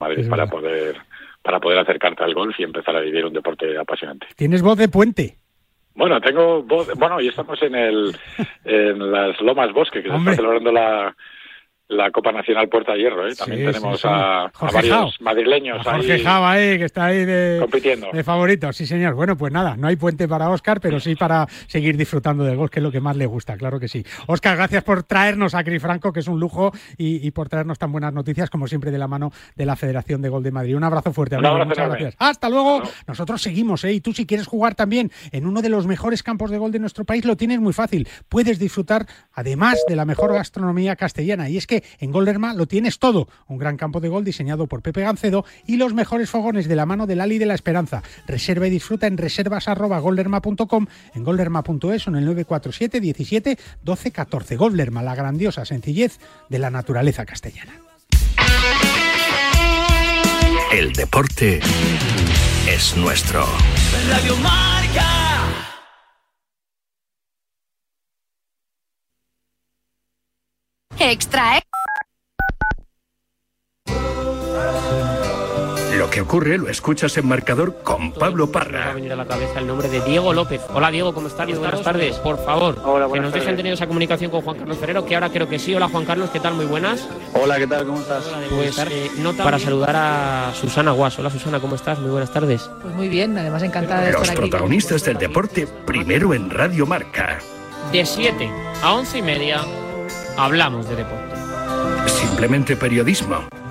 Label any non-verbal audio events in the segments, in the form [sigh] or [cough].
Madrid para poder para poder acercarte al golf y empezar a vivir un deporte apasionante. Tienes voz de puente. Bueno, tengo voz. Bueno, y estamos en el [laughs] en las Lomas Bosque, que se está celebrando la, la Copa Nacional Puerta de Hierro. ¿eh? También tenemos A, varios madrileños a Jorge ahí, que está ahí de, compitiendo. de favorito. Sí, señor. Bueno, pues nada, no hay puente para Oscar, pero sí para seguir disfrutando del golf, que es lo que más le gusta, claro que sí. Oscar, gracias por traernos a Cris Franco, que es un lujo, y, por traernos tan buenas noticias, como siempre, de la mano de la Federación de Gol de Madrid. Un abrazo fuerte, amigo. Muchas gracias. Hasta luego. Nosotros seguimos, ¿eh? Y tú, si quieres jugar también en uno de los mejores campos de gol de nuestro país, lo tienes muy fácil. Puedes disfrutar, además, de la mejor gastronomía castellana. Y es que en Golderma lo tienes todo. Un gran campo de gol diseñado por Pepe Gancedo y los mejores fogones de la mano del Ali de la Esperanza. Reserva y disfruta en reservas.golderma.com, en golderma.es o en el 947 17 12 14. Golderma, la grandiosa sencillez de la naturaleza castellana. El deporte es nuestro. Radio Marca. Extra, Lo que ocurre lo escuchas en marcador con Pablo Parra. Va a venir a la cabeza el nombre de Diego López. Hola Diego, ¿cómo estás? Buenas tardes. Por favor, que nos dejen tener esa comunicación con Juan Carlos Ferrero, que ahora creo que sí. Hola Juan Carlos, ¿qué tal? Muy buenas. Hola, ¿qué tal? ¿Cómo estás? Pues eh, para saludar a Susana Guas. Hola Susana, ¿cómo estás? Muy buenas tardes. Pues muy bien, además encantada de Los estar aquí. Los protagonistas del deporte, primero en Radio Marca. De 7 a 11 y media, hablamos de deporte. Simplemente periodismo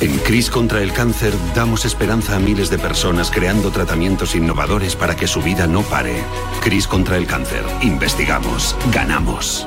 En CRIS contra el cáncer damos esperanza a miles de personas creando tratamientos innovadores para que su vida no pare. CRIS contra el cáncer. Investigamos. Ganamos.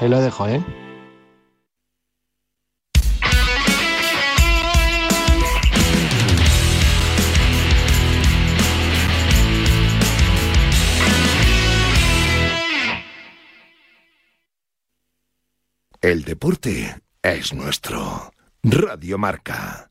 Lo dejo, ¿eh? El deporte es nuestro. Radio Marca.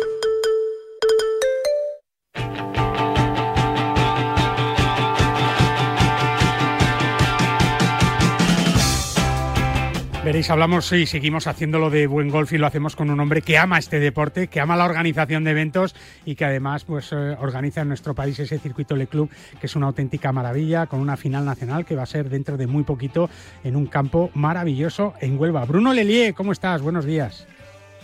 veréis hablamos y seguimos haciéndolo de buen golf y lo hacemos con un hombre que ama este deporte, que ama la organización de eventos y que además pues eh, organiza en nuestro país ese circuito Le Club, que es una auténtica maravilla, con una final nacional que va a ser dentro de muy poquito en un campo maravilloso en Huelva. Bruno Lelier, ¿cómo estás? Buenos días.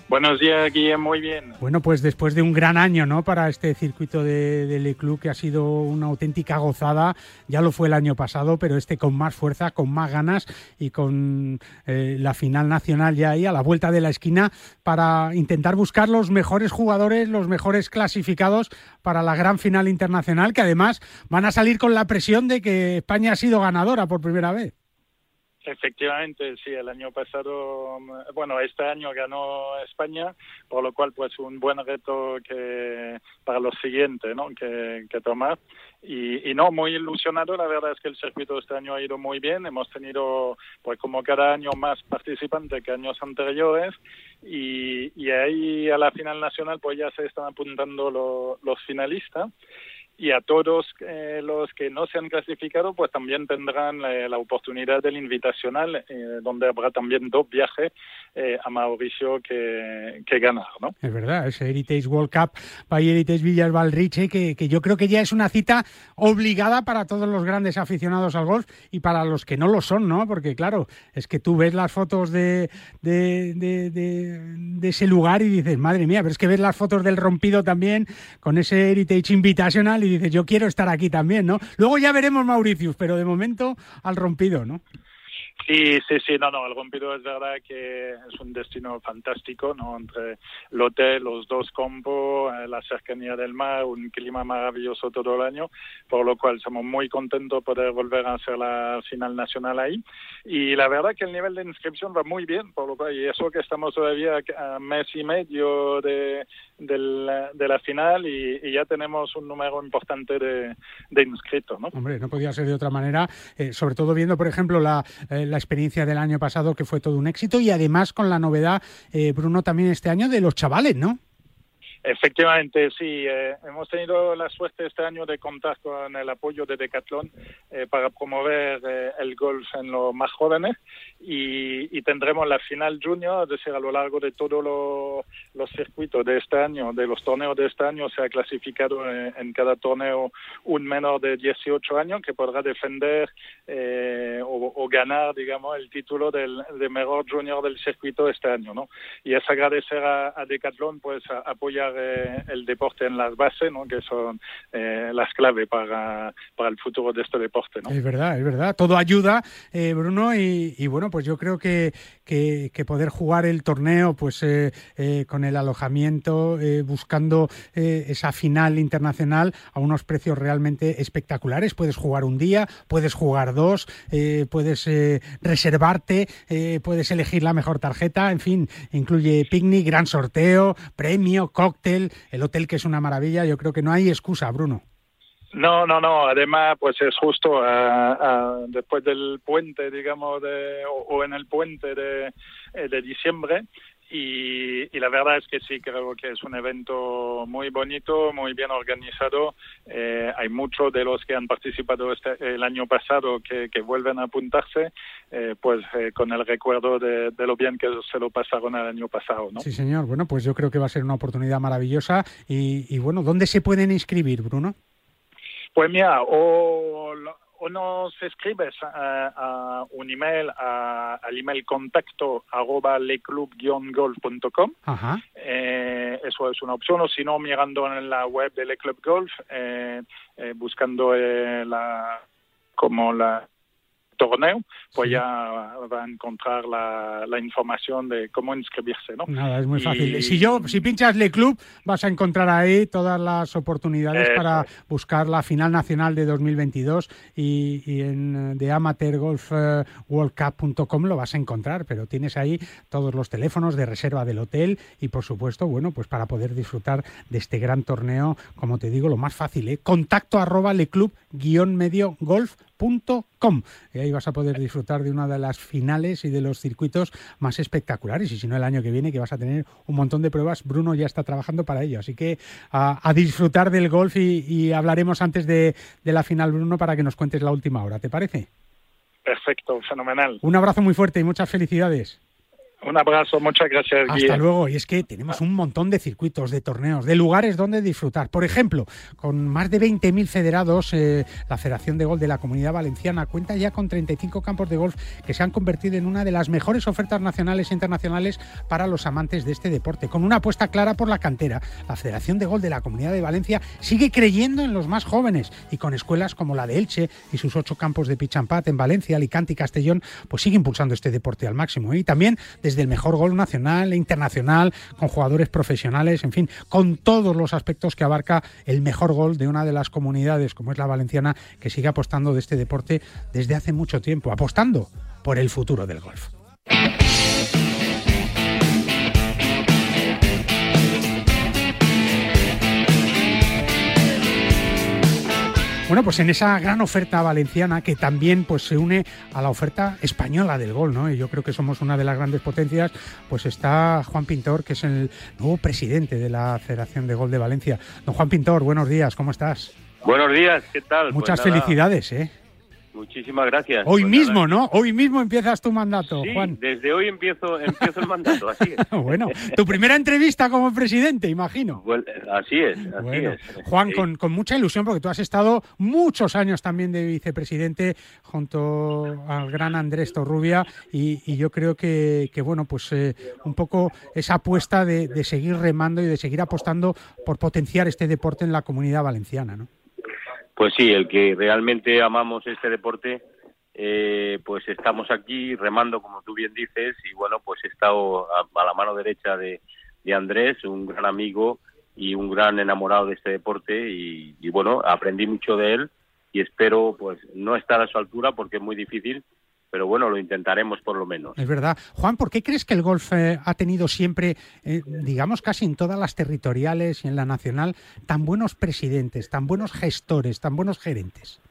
Buenos días, Guillem, muy bien. Bueno, pues después de un gran año ¿no? para este circuito de, Le Club, que ha sido una auténtica gozada, ya lo fue el año pasado, pero este con más fuerza, con más ganas y con eh, la final nacional ya ahí a la vuelta de la esquina para intentar buscar los mejores jugadores, los mejores clasificados para la gran final internacional, que además van a salir con la presión de que España ha sido ganadora por primera vez. Efectivamente, sí, el año pasado, bueno, este año ganó España, por lo cual pues un buen reto que para los siguientes, ¿no? Que, que tomar. Y, y, no, muy ilusionado, la verdad es que el circuito este año ha ido muy bien, hemos tenido pues como cada año más participantes que años anteriores y, y ahí a la final nacional pues ya se están apuntando los finalistas y a todos eh, los que no se han clasificado pues también tendrán eh, la oportunidad del invitacional eh, donde habrá también dos viajes a Mauricio que, que, ganar ¿no? es verdad ese Heritage World Cup by Heritage Villas Valriche que, que yo creo que ya es una cita obligada para todos los grandes aficionados al golf y para los que no lo son ¿no? porque claro es que tú ves las fotos de, de, de, de ese lugar y dices madre mía pero es que ves las fotos del rompido también con ese Heritage Invitational y dices, yo quiero estar aquí también, ¿no? Luego ya veremos Mauricius, pero de momento al rompido, ¿no? Sí, sí, sí, no, no, el Rompido es verdad que es un destino fantástico, ¿no? Entre el hotel, los dos campos, eh, la cercanía del mar, un clima maravilloso todo el año, por lo cual estamos muy contentos de poder volver a hacer la final nacional ahí. Y la verdad que el nivel de inscripción va muy bien, por lo cual, y eso que estamos todavía a mes y medio de, de, la, final y, ya tenemos un número importante de, de inscritos, ¿no? Hombre, no podía ser de otra manera, eh, sobre todo viendo, por ejemplo, la... Eh, la experiencia del año pasado, que fue todo un éxito, y además con la novedad, eh, Bruno, también este año de los chavales, ¿no? Efectivamente, sí. Eh, hemos tenido la suerte este año de contar con el apoyo de Decathlon eh, para promover eh, el golf en los más jóvenes y, tendremos la final junior, es decir, a lo largo de todos los circuitos de este año, de los torneos de este año, se ha clasificado en, cada torneo un menor de 18 años que podrá defender o, ganar, digamos, el título del, de mejor junior del circuito este año, ¿no? Y es agradecer a, a Decathlon, pues, apoyar el deporte en las bases, ¿no? que son eh, las claves para, para el futuro de este deporte. Es verdad, es verdad. Todo ayuda, eh, Bruno, y, bueno, pues yo creo que, que, poder jugar el torneo pues eh, con el alojamiento, buscando esa final internacional a unos precios realmente espectaculares. Puedes jugar un día, puedes jugar dos, puedes reservarte, puedes elegir la mejor tarjeta, en fin, incluye picnic, gran sorteo, premio, cóctel el hotel que es una maravilla, yo creo que no hay excusa, Bruno. No, no, no. Además, pues es justo eh, eh, después del puente, digamos, de, o, en el puente de, eh, de diciembre. Y, la verdad es que sí, creo que es un evento muy bonito, muy bien organizado. Eh, hay muchos de los que han participado este, el año pasado que, vuelven a apuntarse, eh, pues eh, con el recuerdo de, lo bien que se lo pasaron el año pasado. ¿no? Sí, señor. Bueno, pues yo creo que va a ser una oportunidad maravillosa. Y, y bueno, ¿dónde se pueden inscribir, Bruno? Pues mira, o o nos escribes a, un email al email contacto arroba leclub-golf.com. Eh, eso es una opción, o si no, mirando en la web de Le Club Golf, eh, eh, buscando la como la torneo, pues ya va a encontrar la, información de cómo inscribirse, ¿no? Nada, es muy fácil. Si yo, si pinchas Le Club, vas a encontrar ahí todas las oportunidades para buscar la final nacional de 2022 y, y en de amateurgolfworldcup.com lo vas a encontrar, pero tienes ahí todos los teléfonos de reserva del hotel y por supuesto, bueno, pues para poder disfrutar de este gran torneo, como te digo, lo más fácil, ¿eh? contacto arroba leclub guion medio golf Com. Y ahí vas a poder disfrutar de una de las finales y de los circuitos más espectaculares. Y si no, el año que viene, que vas a tener un montón de pruebas, Bruno ya está trabajando para ello. Así que a, disfrutar del golf y, hablaremos antes de, de la final, Bruno, para que nos cuentes la última hora. ¿Te parece? Perfecto, fenomenal. Un abrazo muy fuerte y muchas felicidades. Un abrazo, muchas gracias. Hasta luego. Y es que tenemos un montón de circuitos, de torneos, de lugares donde disfrutar. Por ejemplo, con más de 20.000 federados, eh, la Federación de Golf de la Comunidad Valenciana cuenta ya con 35 campos de golf que se han convertido en una de las mejores ofertas nacionales e internacionales para los amantes de este deporte. Con una apuesta clara por la cantera, la Federación de Golf de la Comunidad de Valencia sigue creyendo en los más jóvenes y con escuelas como la de Elche y sus ocho campos de Pichampat en Valencia, Alicante y Castellón, pues sigue impulsando este deporte al máximo. Y también desde el mejor gol nacional e internacional, con jugadores profesionales, en fin, con todos los aspectos que abarca el mejor gol de una de las comunidades como es la valenciana, que sigue apostando de este deporte desde hace mucho tiempo, apostando por el futuro del golf. Bueno, pues en esa gran oferta valenciana que también pues se une a la oferta española del gol, ¿no? Y yo creo que somos una de las grandes potencias, pues está Juan Pintor, que es el nuevo presidente de la Federación de Gol de Valencia. Don Juan Pintor, buenos días, ¿cómo estás? Buenos días, ¿qué tal? Muchas pues felicidades, ¿eh? Muchísimas gracias. Hoy pues mismo, ¿no? Hoy mismo empiezas tu mandato, sí, Juan. Desde hoy empiezo, empiezo el mandato, así es. [laughs] bueno, tu primera entrevista como presidente, imagino. así es, así es. Juan, con, con, mucha ilusión, porque tú has estado muchos años también de vicepresidente junto al gran Andrés Torrubia, y, y yo creo que, que bueno, pues eh, un poco esa apuesta de, de seguir remando y de seguir apostando por potenciar este deporte en la comunidad valenciana, ¿no? Pues sí, el que realmente amamos este deporte, eh, pues estamos aquí remando, como tú bien dices, y bueno, pues he estado a, la mano derecha de, Andrés, un gran amigo y un gran enamorado de este deporte, y, y bueno, aprendí mucho de él y espero pues no estar a su altura porque es muy difícil, pero bueno, lo intentaremos por lo menos. Es verdad. Juan, ¿por qué crees que el golf eh, ha tenido siempre, eh, digamos casi en todas las territoriales y en la nacional, tan buenos presidentes, tan buenos gestores, tan buenos gerentes?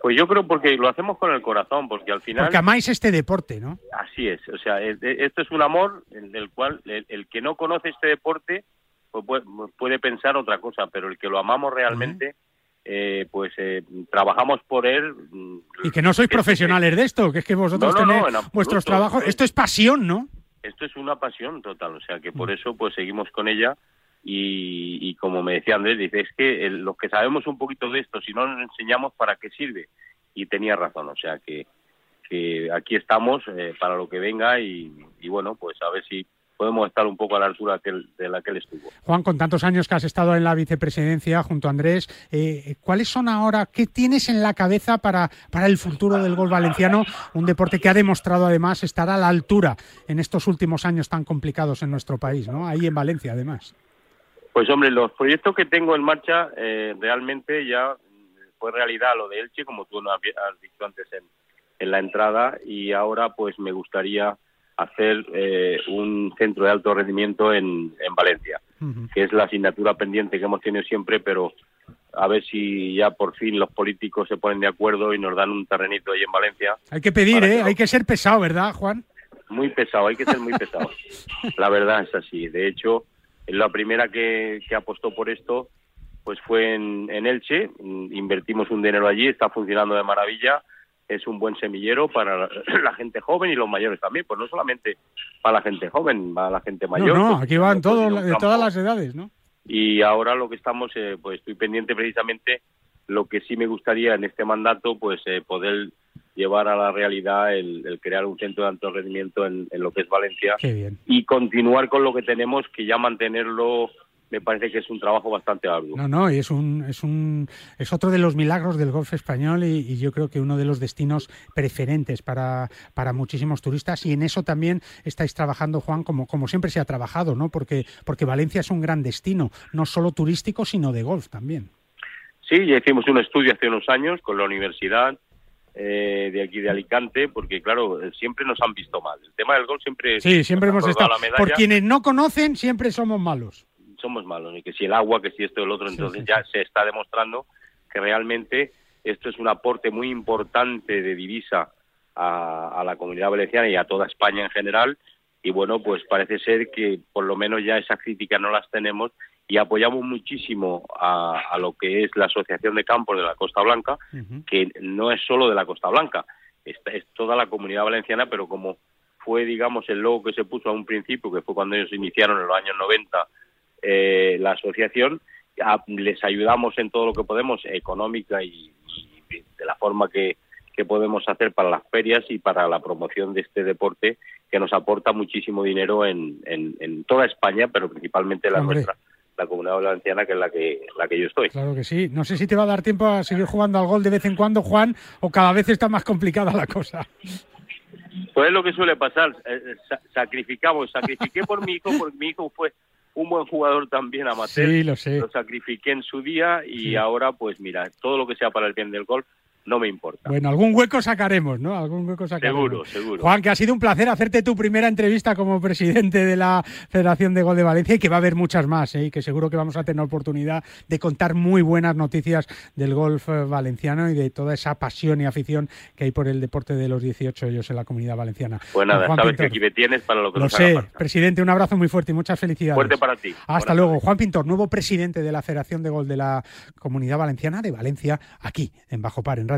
Pues yo creo porque lo hacemos con el corazón, porque al final... Porque amáis este deporte, ¿no? Así es, o sea, esto es un amor en el cual el, que no conoce este deporte pues puede, pensar otra cosa, pero el que lo amamos realmente... Eh, pues eh, trabajamos por él. Mm, y que no sois profesionales de esto, que es que vosotros tenéis vuestros trabajos. Esto es pasión, ¿no? Esto es una pasión total, o sea que por mm. eso pues seguimos con ella y, como me decía Andrés, dice, es que los que sabemos un poquito de esto, si no nos enseñamos, ¿para qué sirve? Y tenía razón, o sea que, que aquí estamos eh, para lo que venga y, y bueno, pues a ver si podemos estar un poco a la altura de la que él estuvo. Juan, con tantos años que has estado en la vicepresidencia junto a Andrés, eh, ¿cuáles son ahora, qué tienes en la cabeza para, para el futuro del gol valenciano? Un deporte que ha demostrado además estar a la altura en estos últimos años tan complicados en nuestro país, ¿no? Ahí en Valencia además. Pues hombre, los proyectos que tengo en marcha eh, realmente ya fue realidad lo de Elche, como tú has dicho antes en, en la entrada, y ahora pues me gustaría hacer eh, un centro de alto rendimiento en, en Valencia, que es la asignatura pendiente que hemos tenido siempre, pero a ver si ya por fin los políticos se ponen de acuerdo y nos dan un terrenito ahí en Valencia. Hay que pedir, ¿eh? Hay que ser pesado, ¿verdad, Juan? Muy pesado, hay que ser muy pesado. [laughs] la verdad es así. De hecho, la primera que, que apostó por esto pues fue en, en Elche, invertimos un dinero allí, está funcionando de maravilla es un buen semillero para [clears throat] la gente joven y los mayores también, pues no solamente para la gente joven, para la gente mayor. No, no aquí van todos, de todas las edades, ¿no? Y ahora lo que estamos, eh, pues estoy pendiente precisamente, lo que sí me gustaría en este mandato, pues eh, poder llevar a la realidad el, crear un centro de alto rendimiento en, en lo que es Valencia y continuar con lo que tenemos, que ya mantenerlo me parece que es un trabajo bastante arduo. No, no, y es un, es un, es otro de los milagros del golf español y, yo creo que uno de los destinos preferentes para, para muchísimos turistas y en eso también estáis trabajando, Juan, como, como siempre se ha trabajado, ¿no? Porque, porque Valencia es un gran destino, no solo turístico, sino de golf también. Sí, ya hicimos un estudio hace unos años con la universidad eh, de aquí de Alicante, porque claro, siempre nos han visto mal. El tema del golf siempre... Sí, siempre hemos estado... Por quienes no conocen, siempre somos malos somos malos, ni que si el agua, que si esto el otro. Entonces ya se está demostrando que realmente esto es un aporte muy importante de divisa a, la comunidad valenciana y a toda España en general. Y bueno, pues parece ser que por lo menos ya esa crítica no las tenemos y apoyamos muchísimo a, lo que es la Asociación de Campos de la Costa Blanca, que no es solo de la Costa Blanca, es, es toda la comunidad valenciana, pero como fue, digamos, el logo que se puso a un principio, que fue cuando ellos iniciaron en los años 90 eh, la asociación. les ayudamos en todo lo que podemos, económica y, de la forma que, que podemos hacer para las ferias y para la promoción de este deporte que nos aporta muchísimo dinero en, en, toda España, pero principalmente la nuestra la comunidad valenciana, que es la que, la que yo estoy. Claro que sí. No sé si te va a dar tiempo a seguir jugando al gol de vez en cuando, Juan, o cada vez está más complicada la cosa. Pues es lo que suele pasar. Eh, eh, sacrificamos, sacrifiqué por mi hijo, porque mi hijo fue un buen jugador también amateur. Sí, lo sé. Lo sacrifiqué en su día y ahora, pues mira, todo lo que sea para el bien del golf no me importa. Bueno, algún hueco sacaremos, ¿no? Algún hueco sacaremos. Seguro, seguro. Juan, que ha sido un placer hacerte tu primera entrevista como presidente de la Federación de Gol de Valencia y que va a haber muchas más, ¿eh? y que seguro que vamos a tener oportunidad de contar muy buenas noticias del golf eh, valenciano y de toda esa pasión y afición que hay por el deporte de los 18 ellos en la comunidad valenciana. Pues nada, sabes que aquí me tienes para lo que Lo sé, presidente, un abrazo muy fuerte y muchas felicidades. Fuerte para ti. Hasta luego. Juan Pintor, nuevo presidente de la Federación de Gol de la Comunidad Valenciana de Valencia, aquí en Bajo Par, en Radio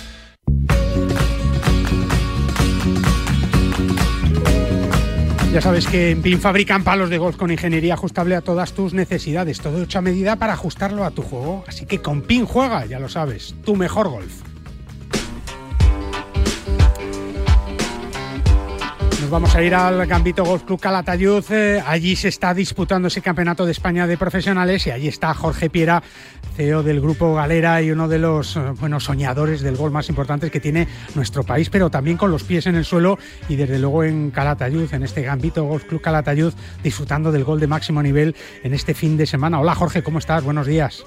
Ya sabes que en PIN fabrican palos de golf con ingeniería ajustable a todas tus necesidades, todo hecho a medida para ajustarlo a tu juego. Así que con PIN juega, ya lo sabes, tu mejor golf. Vamos a ir al Gambito Golf Club Calatayud. Eh, allí se está disputando ese campeonato de España de profesionales y allí está Jorge Piera, CEO del grupo Galera y uno de los eh, buenos soñadores del gol más importantes que tiene nuestro país, pero también con los pies en el suelo y desde luego en Calatayud, en este Gambito Golf Club Calatayud, disfrutando del gol de máximo nivel en este fin de semana. Hola Jorge, ¿cómo estás? Buenos días.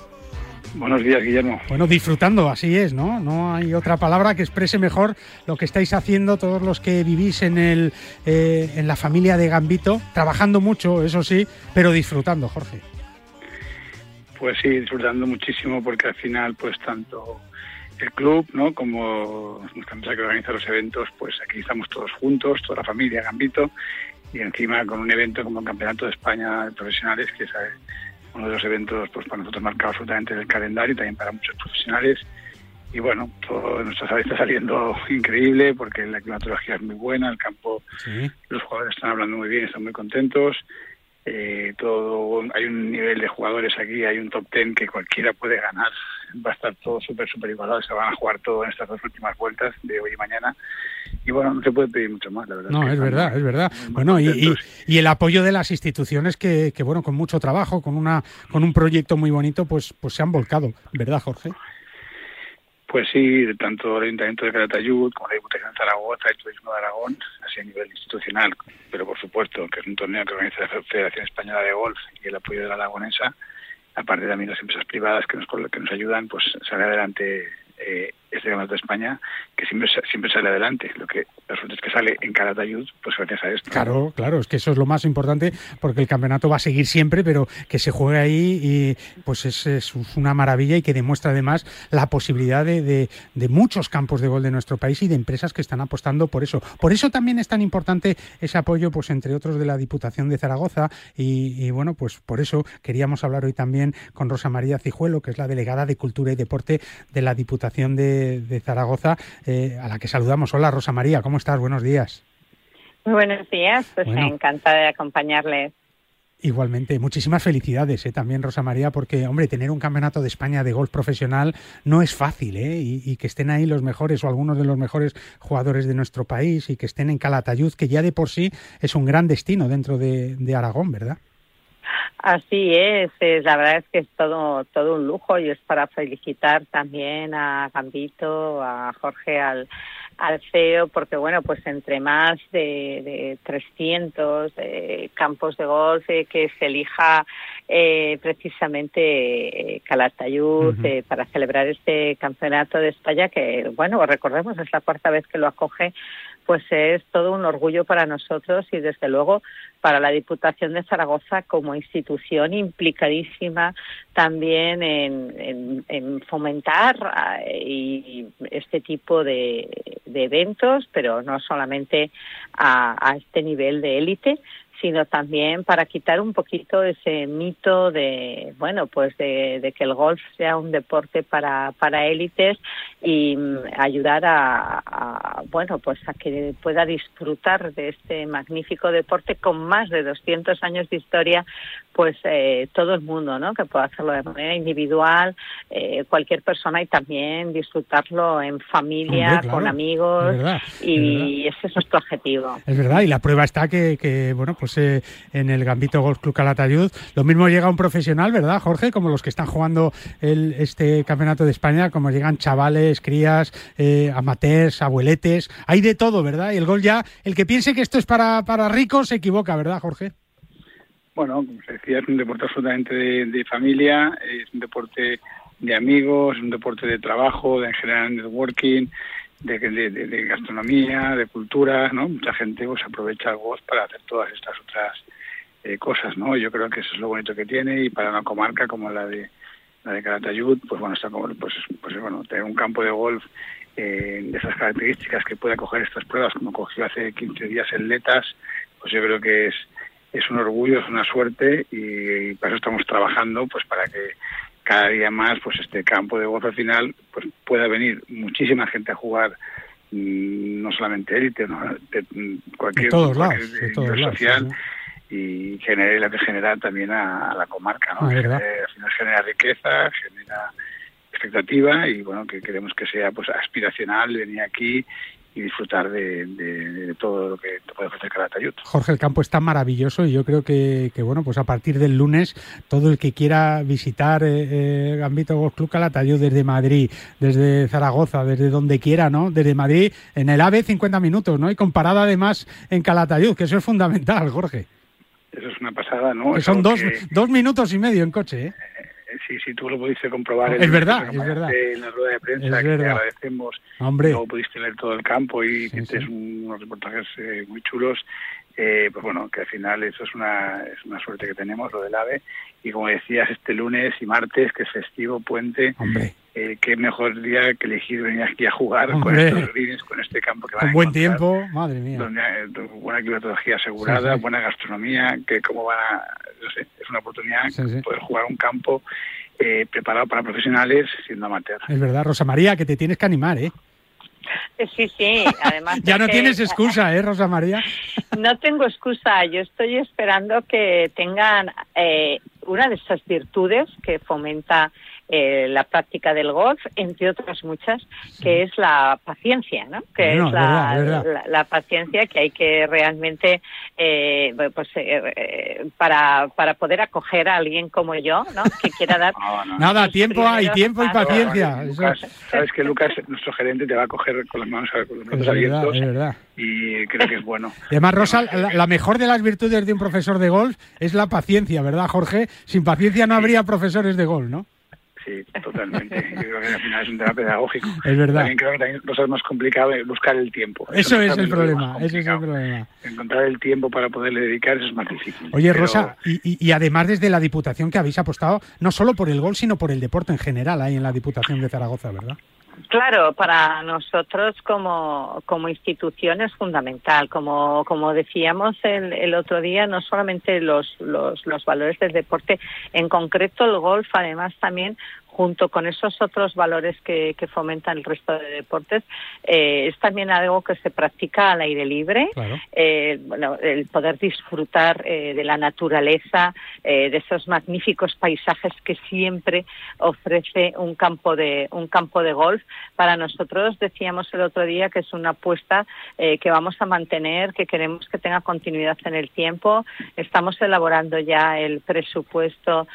Buenos días, Guillermo. Bueno, disfrutando, así es, ¿no? No hay otra palabra que exprese mejor lo que estáis haciendo todos los que vivís en, el, eh, en la familia de Gambito, trabajando mucho, eso sí, pero disfrutando, Jorge. Pues sí, disfrutando muchísimo porque al final, pues tanto el club, ¿no? Como nuestra empresa que organiza los eventos, pues aquí estamos todos juntos, toda la familia Gambito, y encima con un evento como el Campeonato de España de Profesionales, que es uno de los eventos pues para nosotros marcado absolutamente del calendario y también para muchos profesionales. Y bueno, todo nuestra sala está saliendo [laughs] increíble porque la climatología es muy buena, el campo, los jugadores están hablando muy bien, están muy contentos. Eh, todo hay un nivel de jugadores aquí, hay un top ten que cualquiera puede ganar. Va a estar todo súper, súper igualado. Se van a jugar todo en estas dos últimas vueltas de hoy y mañana bueno, no se puede pedir mucho más, la verdad. No, es, verdad, es verdad. Bueno, y, y, el apoyo de las instituciones que, que, bueno, con mucho trabajo, con una con un proyecto muy bonito, pues pues se han volcado, ¿verdad, Jorge? Pues sí, tanto el Ayuntamiento de Calatayud como la Diputación de Zaragoza, el Turismo de Aragón, así a nivel institucional, pero por supuesto que es un torneo que organiza la Federación Española de Golf y el apoyo de la Aragonesa, aparte también las empresas privadas que nos, que nos ayudan, pues sale adelante eh, este campeonato de España que siempre siempre sale adelante. Lo que resulta es que sale en Calatayud, pues gracias a esto. Claro, claro, es que eso es lo más importante porque el campeonato va a seguir siempre, pero que se juegue ahí y pues es, una maravilla y que demuestra además la posibilidad de, de, muchos campos de gol de nuestro país y de empresas que están apostando por eso. Por eso también es tan importante ese apoyo, pues entre otros de la Diputación de Zaragoza y, y bueno, pues por eso queríamos hablar hoy también con Rosa María Cijuelo, que es la delegada de Cultura y Deporte de la Diputación de de, Zaragoza, eh, a la que saludamos. Hola, Rosa María, ¿cómo estás? Buenos días. Muy buenos días, pues encantada de acompañarles. Igualmente, muchísimas felicidades eh, también, Rosa María, porque, hombre, tener un campeonato de España de golf profesional no es fácil, ¿eh? Y, que estén ahí los mejores o algunos de los mejores jugadores de nuestro país y que estén en Calatayud, que ya de por sí es un gran destino dentro de Aragón, ¿verdad? Así es, la verdad es que es todo todo un lujo y es para felicitar también a Gambito, a Jorge, al, al CEO, porque bueno, pues entre más de, de 300 eh, campos de golf eh, que se elija eh, precisamente Calatayud para celebrar este campeonato de España, que bueno, recordemos, es la cuarta vez que lo acoge pues es todo un orgullo para nosotros y desde luego para la Diputación de Zaragoza como institución implicadísima también en, en, fomentar eh, y este tipo de, eventos, pero no solamente a este nivel de élite, sino también para quitar un poquito ese mito de, bueno, pues de, que el golf sea un deporte para, para élites y mm, ayudar a, bueno, pues a que pueda disfrutar de este magnífico deporte con más de 200 años de historia, pues eh, todo el mundo, ¿no? Que pueda hacerlo de manera individual, eh, cualquier persona y también disfrutarlo en familia, con amigos y ese es nuestro objetivo. Es verdad, y la prueba está que, que bueno, pues eh, en el Gambito Golf Club Calatayud. Lo mismo llega un profesional, ¿verdad, Jorge? Como los que están jugando el, este campeonato de España, como llegan chavales, crías, eh, amateurs, abueletes. Hay de todo, ¿verdad? Y el gol ya, el que piense que esto es para, para ricos se equivoca, ¿verdad, Jorge? Bueno, como se decía, es un deporte absolutamente de, familia, es un deporte de amigos, es un deporte de trabajo, de en general networking, de, gastronomía, de cultura, ¿no? Mucha gente pues aprovecha el golf para hacer todas estas otras eh, cosas, ¿no? Yo creo que eso es lo bonito que tiene y para una comarca como la de la de Calatayud, pues bueno, está como, pues, pues bueno, tener un campo de golf eh, de esas características que pueda coger estas pruebas, como cogió hace 15 días el Letas, pues yo creo que es es un orgullo, es una suerte y, y para eso estamos trabajando, pues para que cada día más pues este campo de golf al final pues pueda venir muchísima gente a jugar mm, no solamente élite no, de mm, cualquier, social y genere la que genera también a, la comarca no ah, al final genera riqueza genera expectativa y bueno que queremos que sea pues aspiracional venir aquí y disfrutar de, todo lo que te puede ofrecer Calatayud. Jorge, el campo está maravilloso y yo creo que, bueno, pues a partir del lunes todo el que quiera visitar eh, eh, Gambito Golf Club Calatayud desde Madrid, desde Zaragoza, desde donde quiera, ¿no? Desde Madrid en el AVE 50 minutos, ¿no? Y con parada además en Calatayud, que eso es fundamental, Jorge. Eso es una pasada, ¿no? son dos, dos minutos y medio en coche, ¿eh? Sí, sí, tú lo pudiste comprobar. Es verdad, es verdad. En la rueda de prensa, que te agradecemos. Hombre. Luego pudiste ver todo el campo y sí, unos reportajes eh, muy chulos. Eh, pues bueno, que al final eso es una, es una suerte que tenemos, lo del AVE. Y como decías, este lunes y martes, que es festivo, puente, Hombre. Eh, qué mejor día que elegir venir aquí a jugar con estos greens, con este campo que va a buen tiempo, madre mía. Donde hay buena climatología asegurada, buena gastronomía, que como van a, no sé, es una oportunidad poder jugar un campo eh, preparado para profesionales siendo amateur. Es verdad, Rosa María, que te tienes que animar, ¿eh? Sí, sí, además. [laughs] ya no tienes excusa, ¿eh, Rosa María? [laughs] No tengo excusa, yo estoy esperando que tengan eh, una de esas virtudes que fomenta eh, la práctica del golf, entre otras muchas, que es la paciencia, ¿no? Que es la, paciencia que hay que realmente, eh, pues, eh, para, para poder acoger a alguien como yo, ¿no? Que quiera dar... [laughs] Nada, tiempo hay, tiempo y paciencia. sabes que Lucas, nuestro gerente, te va a coger con las manos, abiertas y creo que es bueno. [laughs] Además, Rosa, la, mejor de las virtudes de un profesor de golf es la paciencia, ¿verdad, Jorge? Sin paciencia no habría profesores de golf, ¿no? Sí, totalmente. [laughs] Yo creo que al final es un tema pedagógico. Es verdad. También creo que también es más complicado buscar el tiempo. Eso, es el problema, eso es el problema. Encontrar el tiempo para poderle dedicar eso es más difícil. Oye, Rosa, y, además desde la Diputación que habéis apostado no solo por el gol, sino por el deporte en general ahí en la Diputación de Zaragoza, ¿verdad? Claro, para nosotros como, como institución es fundamental. Como, como decíamos el, el otro día, no solamente los, los, los valores del deporte, en concreto el golf, además también junto con esos otros valores que, fomentan el resto de deportes, eh, es también algo que se practica al aire libre. Eh, bueno, el poder disfrutar eh, de la naturaleza, de esos magníficos paisajes que siempre ofrece un campo de un campo de golf. Para nosotros decíamos el otro día que es una apuesta que vamos a mantener, que queremos que tenga continuidad en el tiempo. Estamos elaborando ya el presupuesto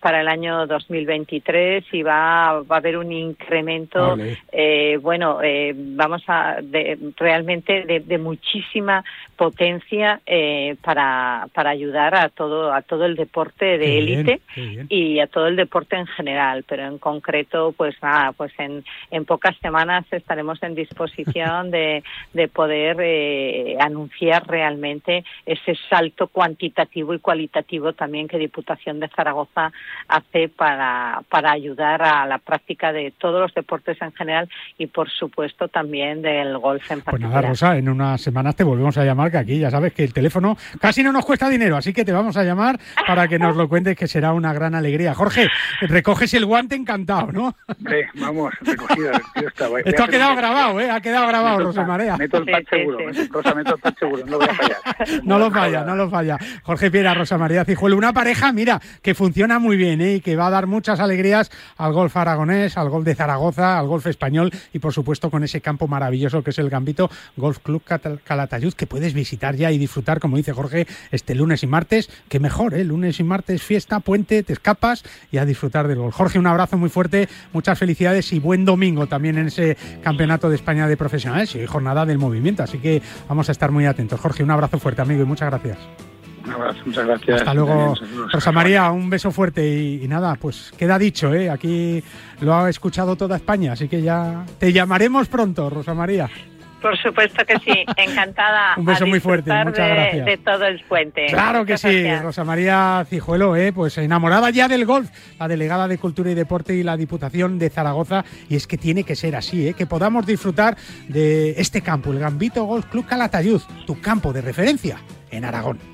para el año 2023 y va, va a haber un incremento, eh, bueno, eh, vamos a, de, realmente de, muchísima potencia eh, para, para ayudar a todo, a todo el deporte de élite y a todo el deporte en general, pero en concreto, pues nada, pues en, en pocas semanas estaremos en disposición de, de poder anunciar realmente ese salto cuantitativo y cualitativo también que Diputación de Zaragoza hace para, para ayudar a la práctica de todos los deportes en general y por supuesto también del golf en particular. Pues nada, Rosa, en unas semanas te volvemos a llamar, que aquí ya sabes que el teléfono casi no nos cuesta dinero, así que te vamos a llamar para que nos lo cuentes, que será una gran alegría. Jorge, recoges el guante encantado, ¿no? Sí, vamos, recogido. Esto ha quedado grabado, ¿eh? Ha quedado grabado, Rosa Marea. Meto el pack seguro, Rosa, meto el pack seguro, no voy a fallar. No, lo falla, no lo falla. Jorge Piera, Rosa María Cijuelo, una pareja, mira, que funciona muy bien, ¿eh? Y que va a dar muchas alegrías al golf aragonés, al golf de Zaragoza, al golf español y por supuesto con ese campo maravilloso que es el Gambito Golf Club Calatayud que puedes visitar ya y disfrutar, como dice Jorge, este lunes y martes. Que mejor, ¿eh? Lunes y martes, fiesta, puente, te escapas y a disfrutar del golf. Jorge, un abrazo muy fuerte, muchas felicidades y buen domingo también en ese Campeonato de España de Profesionales y jornada del movimiento. Así que vamos a estar muy atentos. Jorge, un abrazo fuerte, amigo, y muchas gracias muchas gracias. Hasta luego, Rosa María, un beso fuerte y, nada, pues queda dicho, ¿eh? aquí lo ha escuchado toda España, así que ya te llamaremos pronto, Rosa María. Por supuesto que sí, [laughs] encantada. Un beso muy fuerte, muchas de, gracias. De todo el puente. Claro que sí, Rosa María Cijuelo, ¿eh? pues enamorada ya del golf, la delegada de Cultura y Deporte y la Diputación de Zaragoza, y es que tiene que ser así, ¿eh? que podamos disfrutar de este campo, el Gambito Golf Club Calatayud, tu campo de referencia en Aragón.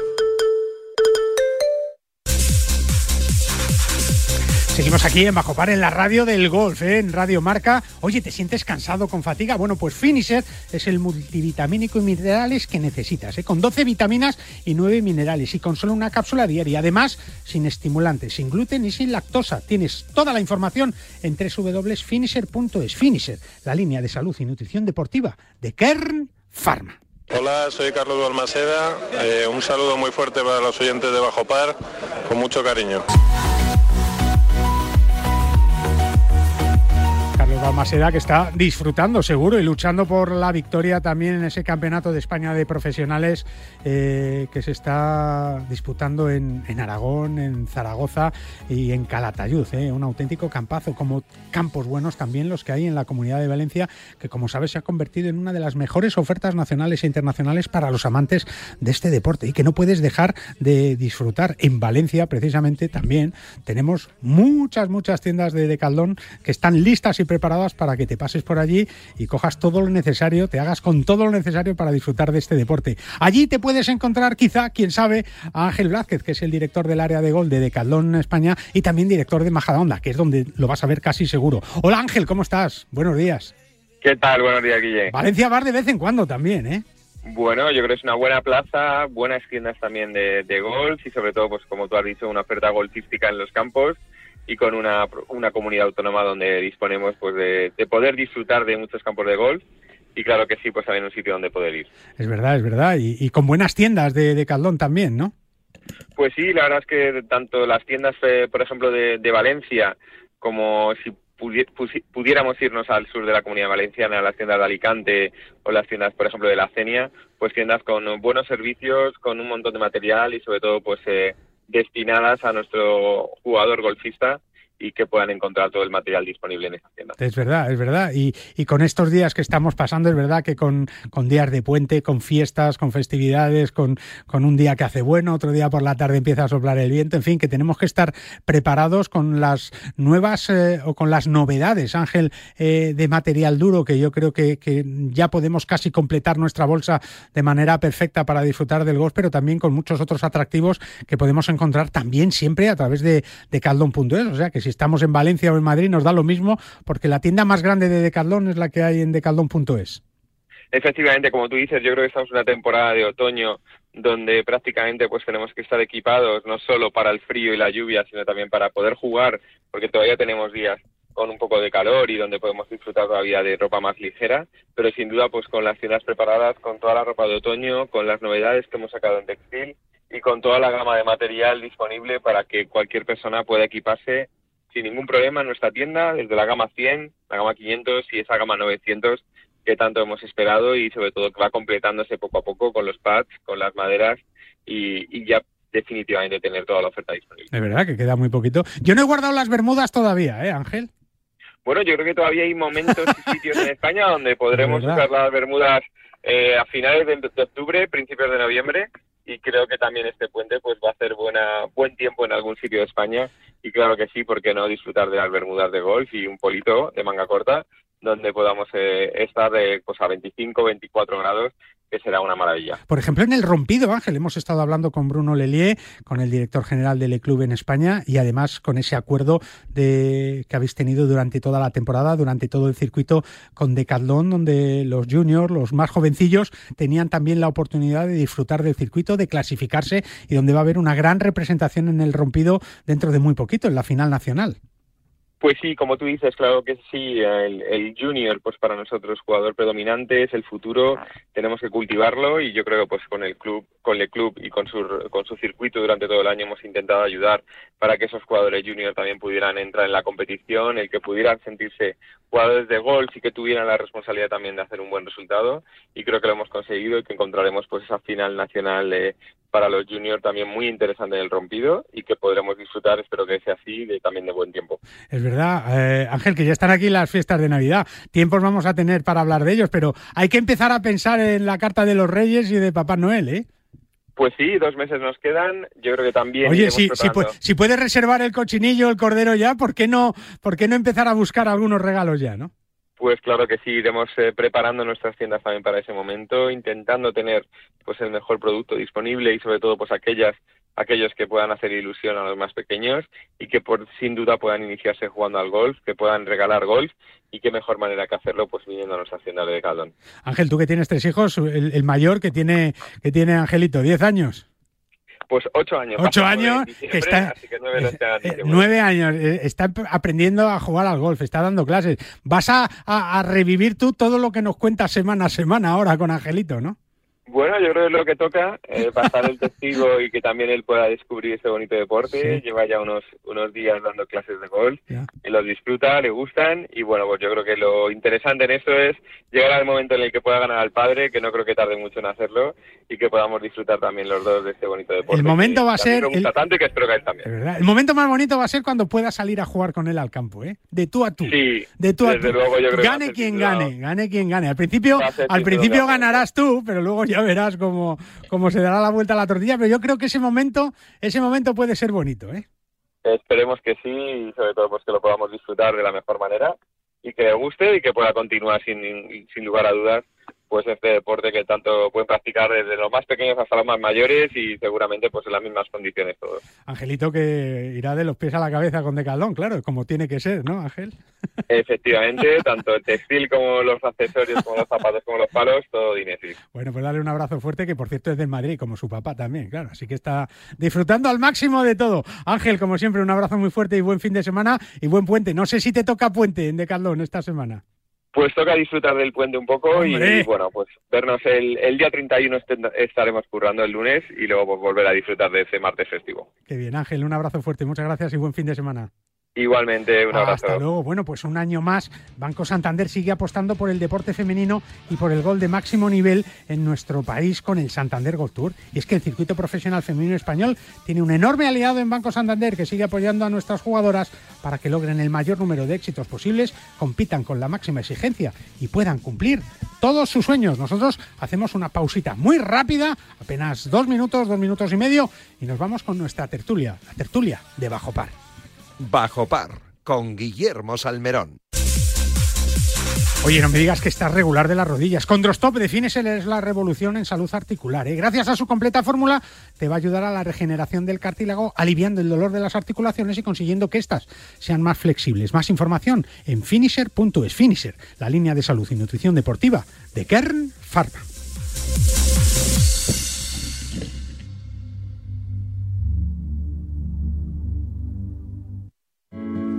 Seguimos aquí en Bajo Par, en la radio del golf, ¿eh? en Radio Marca. Oye, ¿te sientes cansado con fatiga? Bueno, pues Finisher es el multivitamínico y minerales que necesitas, ¿eh? con 12 vitaminas y 9 minerales y con solo una cápsula diaria. Además, sin estimulantes, sin gluten y sin lactosa. Tienes toda la información en www.finisher.es. Finisher, la línea de salud y nutrición deportiva de Kern Pharma. Hola, soy Carlos Balmaseda. Eh, un saludo muy fuerte para los oyentes de Bajo Par, con mucho cariño. Carlos Balmaseda que está disfrutando seguro y luchando por la victoria también en ese campeonato de España de profesionales eh, que se está disputando en, Aragón, en Zaragoza y en Calatayud. Eh, un auténtico campazo, como campos buenos también los que hay en la comunidad de Valencia, que como sabes se ha convertido en una de las mejores ofertas nacionales e internacionales para los amantes de este deporte y que no puedes dejar de disfrutar. En Valencia, precisamente, también tenemos muchas, muchas tiendas de Decaldón que están listas y preparadas para que te pases por allí y cojas todo lo necesario, te hagas con todo lo necesario para disfrutar de este deporte. Allí te puedes encontrar quizá, quién sabe, a Ángel Blázquez, que es el director del área de gol de Decathlon España y también director de Majadahonda, que es donde lo vas a ver casi seguro. Hola Ángel, ¿cómo estás? Buenos días. ¿Qué tal? Buenos días, Guille. Valencia Bar de vez en cuando también, ¿eh? Bueno, yo creo que es una buena plaza, buenas tiendas también de, de golf y sobre todo, pues como tú has dicho, una oferta golfística en los campos y con una, una comunidad autónoma donde disponemos pues de, de poder disfrutar de muchos campos de golf y claro que sí, pues también un sitio donde poder ir. Es verdad, es verdad. Y, y con buenas tiendas de, de Caldón también, ¿no? Pues sí, la verdad es que tanto las tiendas, eh, por ejemplo, de, de Valencia, como si pudi- pudiéramos irnos al sur de la comunidad valenciana, a las tiendas de Alicante o las tiendas, por ejemplo, de la Cenia, pues tiendas con buenos servicios, con un montón de material y sobre todo, pues eh, destinadas a nuestro jugador golfista y que puedan encontrar todo el material disponible en esas tiendas. Es verdad, es verdad. Y, y con estos días que estamos pasando, es verdad que con, con días de puente, con fiestas, con festividades, con, con un día que hace bueno, otro día por la tarde empieza a soplar el viento, en fin, que tenemos que estar preparados con las nuevas eh, o con las novedades, Ángel, eh, de material duro, que yo creo que, que ya podemos casi completar nuestra bolsa de manera perfecta para disfrutar del golf, pero también con muchos otros atractivos que podemos encontrar también siempre a través de, de Caldón.es. O sea, que si estamos en Valencia o en Madrid nos da lo mismo, porque la tienda más grande de Decathlon es la que hay en decathlon.es. Efectivamente, como tú dices, yo creo que estamos en una temporada de otoño donde prácticamente pues tenemos que estar equipados no solo para el frío y la lluvia, sino también para poder jugar, porque todavía tenemos días con un poco de calor y donde podemos disfrutar todavía de ropa más ligera, pero sin duda pues con las tiendas preparadas, con toda la ropa de otoño, con las novedades que hemos sacado en textil y con toda la gama de material disponible para que cualquier persona pueda equiparse sin ningún problema en nuestra tienda, desde la gama 100, la gama 500 y esa gama 900 que tanto hemos esperado y sobre todo que va completándose poco a poco con los pads, con las maderas y, y ya definitivamente tener toda la oferta disponible. Es verdad que queda muy poquito. Yo no he guardado las bermudas todavía, ¿eh, Ángel? Bueno, yo creo que todavía hay momentos y sitios en [laughs] España donde podremos usar las bermudas eh, a finales de, de octubre, principios de noviembre y creo que también este puente pues va a hacer buena buen tiempo en algún sitio de España. Y claro que sí, ¿por qué no disfrutar de las bermudas de golf y un polito de manga corta donde podamos eh, estar pues a 25, 24 grados que será una maravilla. Por ejemplo, en el rompido, Ángel, hemos estado hablando con Bruno Lelier, con el director general del club en España, y además con ese acuerdo de, que habéis tenido durante toda la temporada, durante todo el circuito con Decathlon, donde los juniors, los más jovencillos, tenían también la oportunidad de disfrutar del circuito, de clasificarse, y donde va a haber una gran representación en el rompido dentro de muy poquito, en la final nacional. Pues sí, como tú dices, claro que sí, el, el junior, pues para nosotros jugador predominante es el futuro, tenemos que cultivarlo y yo creo que pues con el club, con el club y con su con su circuito durante todo el año hemos intentado ayudar para que esos jugadores junior también pudieran entrar en la competición, el que pudieran sentirse jugadores de golf y que tuvieran la responsabilidad también de hacer un buen resultado y creo que lo hemos conseguido y que encontraremos pues esa final nacional eh, para los juniors también muy interesante en el rompido y que podremos disfrutar, espero que sea así, de, también de buen tiempo. Es verdad, eh, Ángel, que ya están aquí las fiestas de Navidad. Tiempos vamos a tener para hablar de ellos, pero hay que empezar a pensar en la carta de los Reyes y de Papá Noel, ¿eh? Pues sí, dos meses nos quedan. Yo creo que también. Oye, si, si, si puedes reservar el cochinillo, el cordero ya, ¿por qué no, por qué no empezar a buscar algunos regalos ya, no? Pues claro que sí, iremos eh, preparando nuestras tiendas también para ese momento, intentando tener pues el mejor producto disponible y sobre todo pues aquellas aquellos que puedan hacer ilusión a los más pequeños y que por sin duda puedan iniciarse jugando al golf, que puedan regalar golf y qué mejor manera que hacerlo pues viniendo a tiendas de Decathlon. Ángel, tú que tienes tres hijos, el, el mayor que tiene, que tiene Angelito, 10 años. Pues ocho años. Ocho años, que está- así que nueve Eh, diciembre. nueve años, eh, está ap- aprendiendo a jugar al golf, está dando clases. Vas a, a- a revivir tú todo lo que nos cuentas semana a semana ahora con Angelito, ¿no? Bueno, yo creo que es lo que toca, eh, [laughs] pasar el testigo y que también él pueda descubrir este bonito deporte. Sí. Lleva ya unos, unos días dando clases de golf Ya. y los disfruta, le gustan y bueno, pues yo creo que lo interesante en esto es llegar al momento en el que pueda ganar al padre, que no creo que tarde mucho en hacerlo y que podamos disfrutar también los dos de este bonito deporte. El momento va a ser Me gusta el- tanto y que espero que él también. El momento más bonito va a ser cuando pueda salir a jugar con él al campo, ¿eh? De tú a tú. Sí, de tú a tú. luego yo creo gane quien gane, gane quien gane. Al principio, al principio ganarás tú, pero luego ya verás cómo, cómo se dará la vuelta a la tortilla. Pero yo creo que ese momento, ese momento puede ser bonito, ¿eh? Esperemos que sí y sobre todo pues que lo podamos disfrutar de la mejor manera y que le guste y que pueda continuar sin, sin lugar a dudas pues este deporte que tanto pueden practicar desde los más pequeños hasta los más mayores y seguramente pues en las mismas condiciones todos. Angelito que irá de los pies a la cabeza con Decathlon, claro, como tiene que ser, ¿no, Ángel? Efectivamente, [laughs] tanto el textil como los accesorios, como los zapatos, como los palos, todo Dinesis. Bueno, pues darle un abrazo fuerte, que por cierto es del Madrid, como su papá también, claro. Así que está disfrutando al máximo de todo. Ángel, como siempre, un abrazo muy fuerte y buen fin de semana y buen puente. No sé si te toca puente en Decathlon esta semana. Pues toca disfrutar del puente un poco y, y, bueno, pues vernos el, el día 31 estaremos currando el lunes y luego pues volver a disfrutar de ese martes festivo. Qué bien, Ángel, un abrazo fuerte, muchas gracias y buen fin de semana. Igualmente, un abrazo. Hasta luego. Bueno, pues un año más, Banco Santander sigue apostando por el deporte femenino y por el gol de máximo nivel en nuestro país con el Santander Gold Tour. Y es que el circuito profesional femenino español tiene un enorme aliado en Banco Santander que sigue apoyando a nuestras jugadoras para que logren el mayor número de éxitos posibles, compitan con la máxima exigencia y puedan cumplir todos sus sueños. Nosotros hacemos una pausita muy rápida, apenas dos minutos, dos minutos y medio, y nos vamos con nuestra tertulia, la tertulia de Bajo Par. Bajo Par, con Guillermo Salmerón. Oye, no me digas que estás regular de las rodillas. Condrostop de Finesel es la revolución en salud articular. ¿eh? Gracias a su completa fórmula te va a ayudar a la regeneración del cartílago, aliviando el dolor de las articulaciones y consiguiendo que éstas sean más flexibles. Más información en finisher.es. Finisher, la línea de salud y nutrición deportiva de Kern Pharma.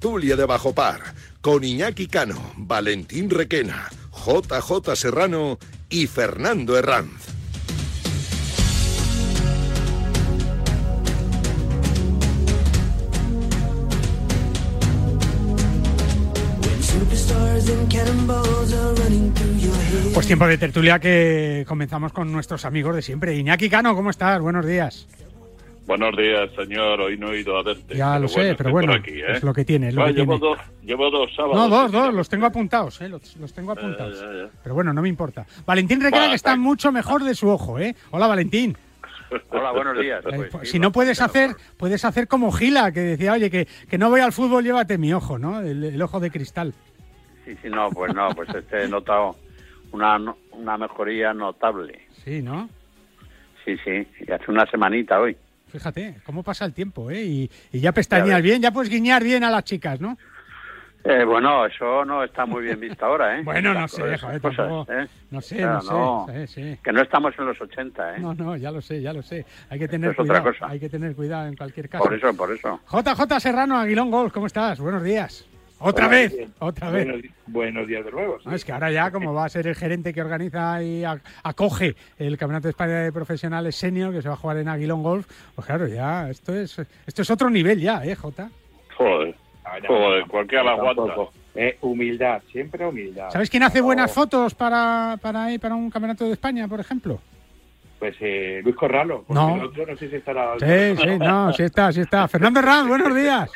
tertulia de Bajo Par, con Iñaki Cano, Valentín Requena, JJ Serrano y Fernando Herranz. Pues tiempo de tertulia que comenzamos con nuestros amigos de siempre. Iñaki Cano, ¿cómo estás? Buenos días. Buenos días, señor. Hoy no he ido a verte. Ya lo sé, pero bueno, aquí, ¿eh? es lo que tiene. Es lo que llevo, tiene. Dos, llevo dos sábados. No, dos, dos, los tengo apuntados, ¿eh? los, los tengo apuntados. Ya, ya, ya. Pero bueno, no me importa. Valentín Requena, que está está- mucho mejor de su ojo, ¿eh? Hola, Valentín. Hola, buenos [laughs] días. Eh, Pues, si no puedes hacer, puedes hacer como Gila, que decía, oye, que, que no voy al fútbol, llévate mi ojo, ¿no? El, el ojo de cristal. Sí, sí, no, pues no, pues este he notado una, una mejoría notable. Sí, ¿no? Sí, sí, y hace una semanita hoy. Fíjate, cómo pasa el tiempo, ¿eh? Y, y ya pestañeas bien, ya puedes guiñar bien a las chicas, ¿no? Eh, bueno, eso no está muy bien visto ahora, ¿eh? [laughs] Bueno, no sé, joder, cosas, tampoco- ¿eh? no sé, Claro, no sé, sí. Que no estamos en los 80, ¿eh? No, no, ya lo sé, ya lo sé. Hay que tener es cuidado. Hay que tener cuidado en cualquier caso. Por eso, por eso. JJ Serrano, Aguilón Golf, ¿cómo estás? Buenos días. Otra Hola, vez, bien. otra vez. Buenos, buenos días de nuevo. No, es que ahora ya, [laughs] como va a ser el gerente que organiza y acoge el Campeonato de España de Profesionales Senior, que se va a jugar en Aguilón Golf, pues claro, ya, esto es esto es otro nivel ya, ¿eh, Jota? Joder, joder, cualquiera la aguanta. Eh, humildad, siempre humildad. ¿Sabes quién hace buenas fotos para, para, ahí, para un Campeonato de España, por ejemplo? Pues eh, Luis Corralo. porque No. El otro no sé si estará. Sí, sí, no, sí está, sí está. Fernando Herranz, buenos días.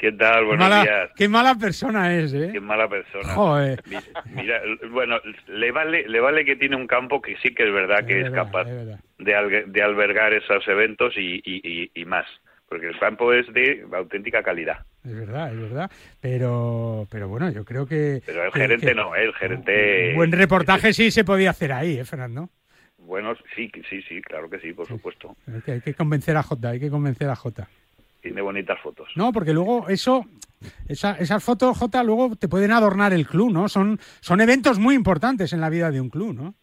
¿Qué tal? Buenos mala, días. qué mala persona es, ¿eh? Qué mala persona. Joder. Mi- Mira, bueno, le vale, le vale que tiene un campo que sí que es verdad que es, verdad, capaz es de, de albergar esos eventos y, y, y, y más. Porque el campo es de auténtica calidad. Es verdad, es verdad. Pero, pero bueno, yo creo que. Pero el gerente que no, ¿eh? el gerente... Un buen reportaje sí se podía hacer ahí, ¿eh, Fernando? Bueno, sí, sí, sí, claro que sí, por supuesto. Hay que, hay que convencer a Jota, hay que convencer a Jota. Tiene bonitas fotos. No, porque luego eso, esa- esas fotos, Jota, luego te pueden adornar el club, ¿no? Son, son eventos muy importantes en la vida de un club, ¿no?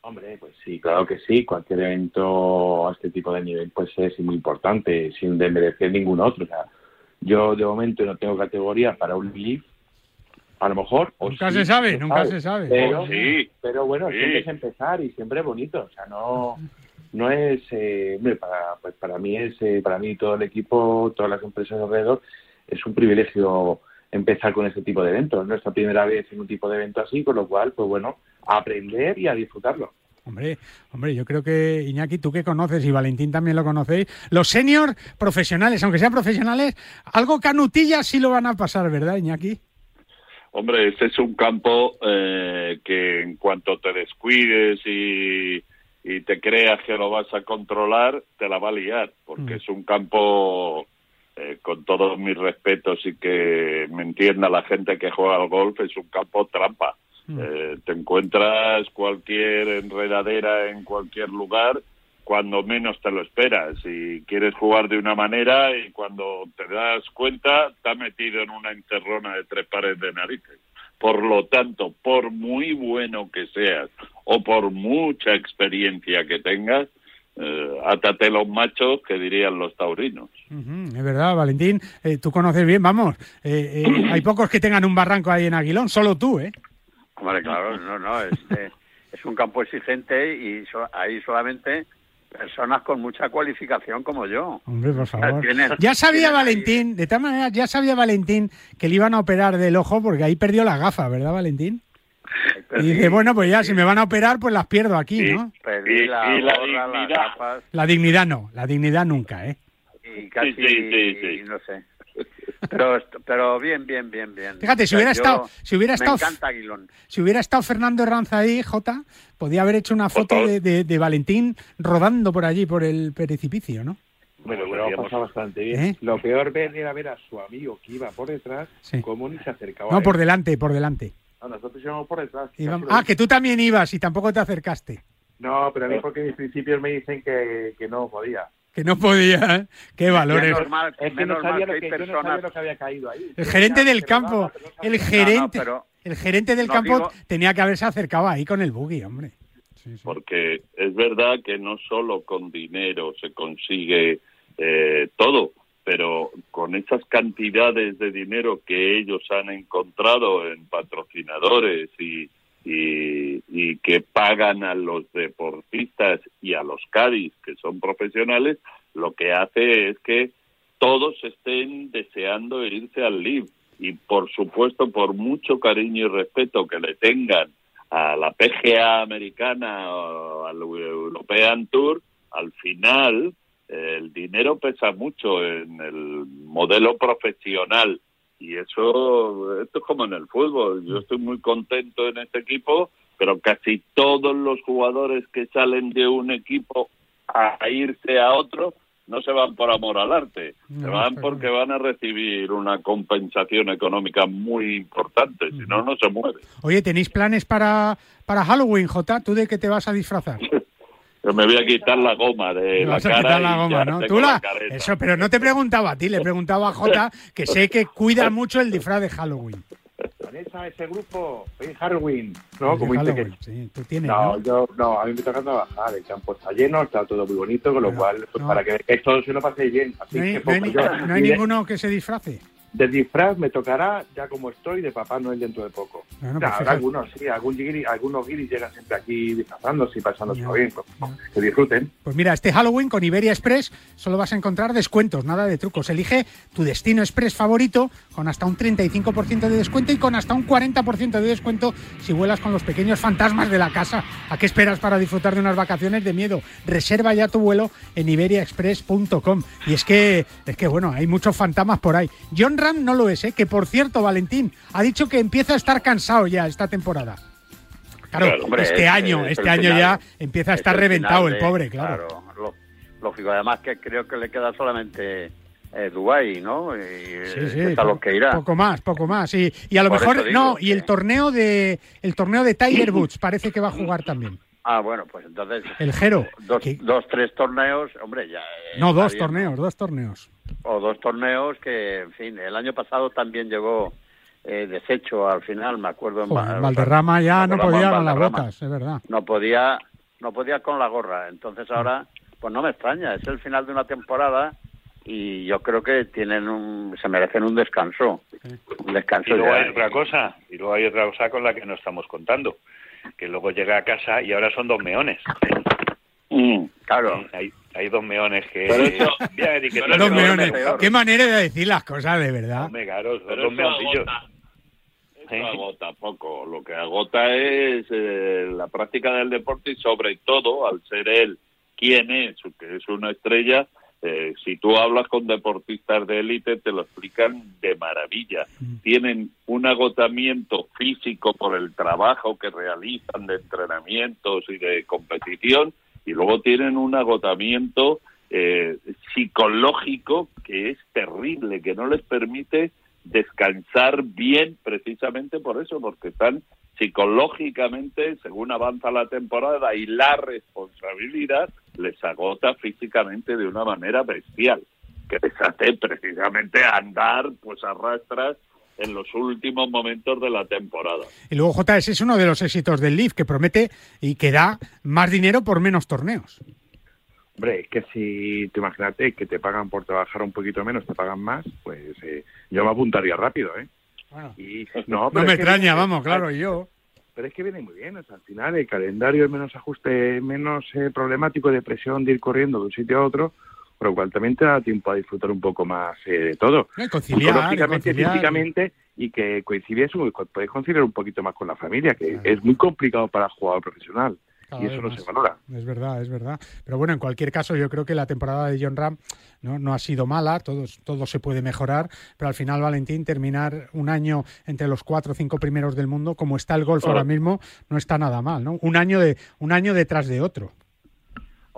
Hombre, pues sí, claro que sí. Cualquier evento a este tipo de nivel pues es muy importante, sin desmerecer ningún otro. O sea, yo de momento no tengo categoría para un leaf, a lo mejor. o Nunca sí, se sabe, nunca se sabe. Pero, sí. pero bueno, Sí. siempre es empezar y siempre es bonito. O sea, no, no es, eh, hombre, para, pues para mí es, eh, para mí todo el equipo, todas las empresas alrededor, es un privilegio empezar con este tipo de eventos. Es nuestra primera vez en un tipo de evento así, con lo cual, pues bueno, a aprender y a disfrutarlo. Hombre, hombre, yo creo que Iñaki, tú que conoces y Valentín también lo conocéis, los senior profesionales, aunque sean profesionales, algo canutillas sí lo van a pasar, ¿verdad, Iñaki? Hombre, este es un campo eh, que en cuanto te descuides y, y te creas que lo vas a controlar, te la va a liar, porque Mm. es un campo, eh, con todos mis respetos y que me entienda la gente que juega al golf, es un campo trampa. Mm. Eh, te encuentras cualquier enredadera en cualquier lugar cuando menos te lo esperas y quieres jugar de una manera y cuando te das cuenta te has metido en una encerrona de tres pares de narices. Por lo tanto, por muy bueno que seas o por mucha experiencia que tengas, eh, átate los machos que dirían los taurinos. Ujú, es verdad, Valentín, eh, tú conoces bien, vamos, eh, eh, [clears throat] hay pocos que tengan un barranco ahí en Aguilón, solo tú, ¿eh? Hombre, claro, no, no, es, eh, es un campo exigente y so- ahí solamente personas con mucha cualificación como yo. Hombre, por favor. Ya sabía Valentín, de tal manera, ya sabía Valentín que le iban a operar del ojo porque ahí perdió la gafa, ¿verdad, Valentín? Y dice, bueno, pues ya, si me van a operar, pues las pierdo aquí, ¿no? Perdí Y- la y la gorra, las dignidad. gafas La dignidad no, la dignidad nunca, ¿eh? y casi, Sí, sí, sí, sí. no sé. Pero, pero bien, bien, bien, bien. Fíjate, si O sea, hubiera estado- si hubiera estado-. Si hubiera estado Fernando Herranz ahí, Jota, podía haber hecho una foto de, de- de Valentín rodando por allí, por el precipicio, ¿no? Bueno, lo digamos- pasado bastante bien. ¿Eh? Lo peor ver era ver a su amigo que iba por detrás, Sí. cómo ni se acercaba. No, a por delante, por delante. No, nosotros íbamos por detrás. Íbamos- Ah, que tú también ibas y tampoco te acercaste. No, pero a mí porque mis principios me dicen que, que no podía. Que no podía. Qué valores. Es que no sabía, que lo hay que, yo no personas... sabía lo que había caído ahí. El gerente del campo, el gerente, No, no, pero- el gerente del no campo digo- tenía que haberse acercado ahí con el buggy, hombre. porque es verdad que no solo con dinero se consigue eh, todo, pero con esas cantidades de dinero que ellos han encontrado en patrocinadores y, y, y que pagan a los deportistas y a los Cádiz, que son profesionales, lo que hace es que todos estén deseando irse al LIV. Y por supuesto, por mucho cariño y respeto que le tengan a la PGA americana o al European Tour, al final el dinero pesa mucho en el modelo profesional y eso esto es como en el fútbol. Yo estoy muy contento en este equipo, pero casi todos los jugadores que salen de un equipo a irse a otro no se van por amor al arte, se van porque van a recibir una compensación económica muy importante, si no, no se mueve. Oye, ¿tenéis planes para, para Halloween, Jota? ¿Tú de qué te vas a disfrazar? [laughs] Yo me voy a quitar la goma de la vas a cara quitar la goma, ¿no? Tú la. Eso, pero no te preguntaba a ti, le preguntaba a Jota, que sé que cuida mucho el disfraz de Halloween. Vanessa, ese grupo, en Halloween, ¿no? El Como dice Halloween, que... sí, tú tienes, No, ¿no? yo, no, a mí me toca trabajar, el campo está lleno, está todo muy bonito, con lo cual, pues, para que todos se lo paséis bien. Así No hay, que no hay yo. no ninguno que se disfrace. De disfraz me tocará, ya como estoy, de Papá Noel dentro de poco. Bueno, O sea, pues habrá algunos, sí, algún guiri- algunos guiris llegan siempre aquí disfrazándose y pasándose bien, pues, que disfruten. Pues mira, este Halloween con Iberia Express solo vas a encontrar descuentos, nada de trucos. Elige tu destino express favorito con hasta un 35% de descuento y con hasta un 40% de descuento si vuelas con los pequeños fantasmas de la casa. ¿A qué esperas para disfrutar de unas vacaciones de miedo? Reserva ya tu vuelo en iberiaexpress.com. Y es que, es que bueno, hay muchos fantasmas por ahí. John No lo es, ¿eh? que por cierto, Valentín, ha dicho que empieza a estar cansado ya esta temporada. Claro, hombre, este es- año, es este año final. ya empieza a Es estar el reventado el pobre, claro. lógico, además que creo que le queda solamente eh, Dubái, ¿no? Y Sí, sí, es a lo que irá. Poco más, poco más. Y, y a lo Por mejor no, y el torneo de el torneo de Tiger Woods parece que va a jugar también. Ah, bueno, pues entonces... El Jero. Dos, dos, tres torneos, hombre, ya... eh, No, dos bien. torneos, dos torneos. O dos torneos que, en fin, el año pasado también llegó eh, deshecho al final, me acuerdo. en Joder, Valderrama ya no podía con las botas, es verdad. no podía no podía con la gorra entonces ahora pues no me extraña es el final de una temporada y yo creo que tienen un, se merecen un descanso un Y descanso luego ya. hay otra cosa, y luego hay otra cosa con la que no estamos contando, que luego llega a casa y ahora son dos meones. Claro. Hay, hay dos meones que... Pero eso- Dos meones. Qué manera de decir las cosas, de verdad. Hombre, claro, son Pero dos meoncillos. agota. Eso agota poco. Lo que agota es eh, la práctica del deporte y sobre todo, al ser él quien es, que es una estrella, eh, si tú hablas con deportistas de élite te lo explican de maravilla. Tienen un agotamiento físico por el trabajo que realizan de entrenamientos y de competición y luego tienen un agotamiento eh, psicológico que es terrible, que no les permite descansar bien precisamente por eso, porque están psicológicamente, según avanza la temporada y la responsabilidad, les agota físicamente de una manera bestial, que les hace precisamente andar pues arrastras en los últimos momentos de la temporada. Y luego JS es uno de los éxitos del Leaf que promete y que da más dinero por menos torneos. Hombre, es que si te imagínate que te pagan por trabajar un poquito menos, te pagan más, pues eh, yo me apuntaría rápido, ¿eh? Y, no, [laughs] No me extraña, viene- vamos, claro, y yo. Pero es que viene muy bien, o sea, al final el calendario es menos ajuste, menos eh, problemático de presión de ir corriendo de un sitio a otro, por lo cual también te da tiempo a disfrutar un poco más eh, de todo. No, conciliar, Psicológicamente, y conciliar. físicamente, y que coincide eso, podéis conciliar un poquito más con la familia, que es muy complicado para el jugador profesional, Cada y eso no más. se valora. Es verdad, es verdad. Pero bueno, en cualquier caso, yo creo que la temporada de John Ram no, no ha sido mala, todo, todo se puede mejorar, pero al final, Valentín, terminar un año entre los cuatro o cinco primeros del mundo, como está el golf ahora mismo, no está nada mal, ¿no? Un año, de, un año detrás de otro.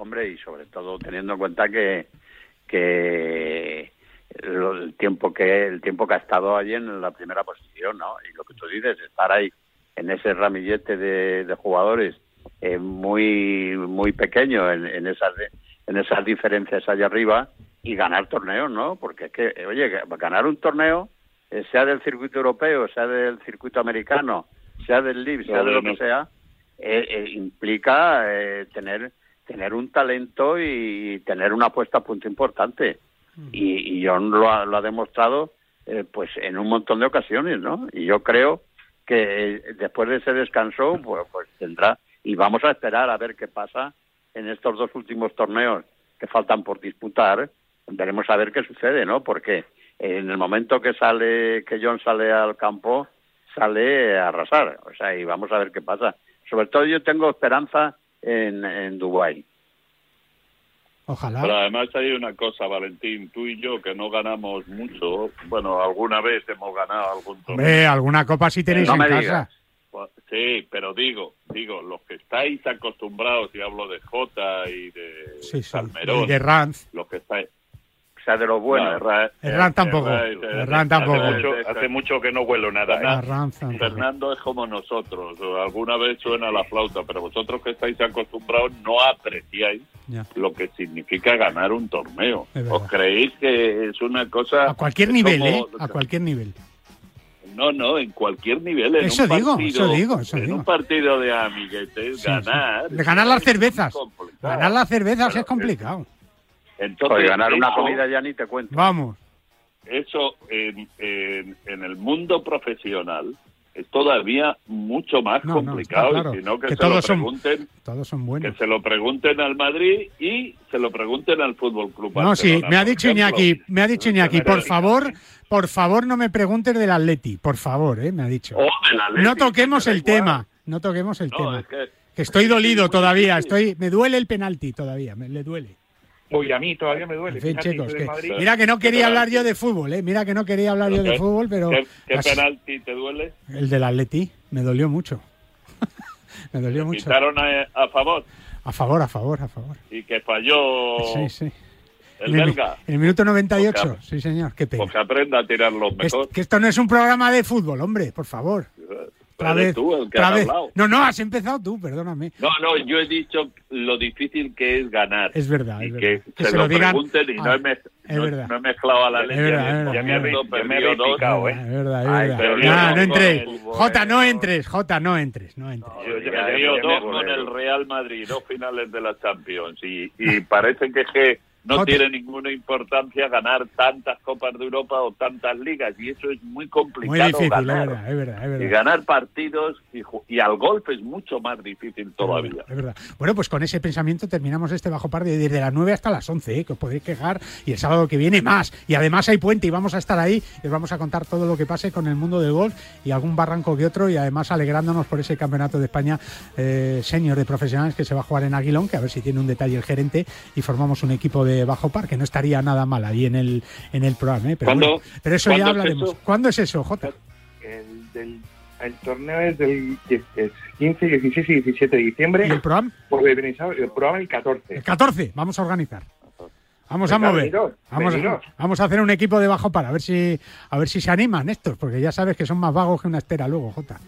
Hombre, y sobre todo teniendo en cuenta que, que el tiempo que el tiempo que ha estado allí en la primera posición, ¿no? Y lo que tú dices, estar ahí en ese ramillete de, de jugadores eh, muy muy pequeño en, en esas en esas diferencias allá arriba y ganar torneos, ¿no? Porque es que, oye, ganar un torneo, eh, sea del circuito europeo, sea del circuito americano, sea del LIV, sea de lo que sea, eh, eh, implica eh, tener tener un talento y tener una puesta a punto importante. Y, y John lo ha, lo ha demostrado eh, pues en un montón de ocasiones, ¿no? Y yo creo que eh, después de ese descanso, pues, pues tendrá, y vamos a esperar a ver qué pasa en estos dos últimos torneos que faltan por disputar, veremos a ver qué sucede, ¿no? Porque en el momento que sale, que John sale al campo, sale a arrasar. O sea, y vamos a ver qué pasa. Sobre todo yo tengo esperanza en, en Dubái. Ojalá. Pero además hay una cosa, Valentín, tú y yo que no ganamos mucho, bueno, alguna vez hemos ganado algún torneo. Hombre, alguna copa sí tenéis No en me casa. digas. Pues, Sí, pero digo, digo, los que estáis acostumbrados, y hablo de Jota y de Sí, sí. Salmerón, Y de Ranz. los que estáis... De los buenos. Herrán tampoco. Herrán tampoco. Hace mucho, hace mucho que no huelo nada. ¿eh? Fernando es como nosotros, alguna vez suena la flauta, pero vosotros que estáis acostumbrados no apreciáis Ya. lo que significa ganar un torneo. ¿Os creéis que es una cosa... A cualquier nivel, como- ¿eh? A cualquier nivel. No, no, en cualquier nivel. En Eso un digo, partido, eso digo, eso en digo. un partido de amiguetes, Sí, ganar... sí. De ganar las cervezas. Ganar las cervezas es complicado. Entonces, Oye, ganar una eso- comida ya ni te cuento. Vamos. Eso en, en, en el mundo profesional es todavía mucho más No, no, complicado, está claro. sino que, Que se lo todos son- pregunten, Todos son que buenos. se lo pregunten al Madrid y se lo pregunten al Fútbol Club No, sí, me ha dicho ejemplo. Iñaki, me ha dicho Iñaki, por favor, por favor no me preguntes del Atleti, por favor, ¿eh? Me ha dicho. O del Atleti, No toquemos el igual. tema, no toquemos el No, tema. es que- Que estoy dolido todavía, estoy, me duele el penalti todavía, me le duele. Uy, a mí todavía me duele. En fin, Fíjate, chicos, que- Madrid. mira que no quería hablar yo de fútbol, ¿eh? Mira que no quería hablar yo de ¿Qué- fútbol, pero ¿Qué, qué así- penalti te duele? el del Atleti me dolió mucho. [laughs] me dolió mucho. Quitaron a, a favor A favor, a favor, a favor. y que falló Sí, sí. el en, el, en el minuto 98, Porque- sí señor, qué pena. Pues aprenda a tirarlo Es- mejor. que esto no es un programa de fútbol, hombre, por favor. Vez, tú el que otra has vez. hablado. No, no, has empezado tú, perdóname. No, no, yo he dicho lo difícil que es ganar. Es verdad, y es que verdad. se, Que se lo, lo digan- pregunten y no, Ah, he mez- es no- verdad. no he mezclado a la Es leche. verdad, bien, es verdad. ya me habéis picado, ¿eh? Es verdad, es Ay, verdad. pero Nah, yo no con entres. Jota, no entres, Jota, no entres, no entres. Yo Ya, ya dio ya me dos con el Real Madrid, dos finales de la Champions. Y, y [laughs] parece que, es que no tiene ninguna importancia ganar tantas Copas de Europa o tantas ligas. Y eso es muy complicado Muy difícil, es ganar. verdad, es verdad, es Y verdad. ganar partidos y, y al golf es mucho más difícil todavía. Es verdad. Bueno, pues con ese pensamiento terminamos este bajo par de desde las 9 hasta las 11, ¿eh? que os podréis quejar. Y el sábado que viene más. Y además hay puente y vamos a estar ahí. Y os vamos a contar todo lo que pase con el mundo del golf y algún barranco que otro. Y además alegrándonos por ese campeonato de España eh, senior de profesionales que se va a jugar en Aguilón, que a ver si tiene un detalle el gerente. Y formamos un equipo de bajo par, que no estaría nada mal ahí en el, en el programa. ¿eh? Pero, ¿Cuándo- bueno, pero eso ya es hablaremos. eso? ¿Cuándo es eso, Jota? El, del- el torneo es del es 15, 16 y 17 de diciembre. ¿Y el programa? Pues, el programa el 14. El 14, vamos a organizar. Vamos a mover. veniros, Vamos a, vamos a hacer un equipo de bajo para a ver si a ver si se animan estos, porque ya sabes que son más vagos que una estera luego, Jota.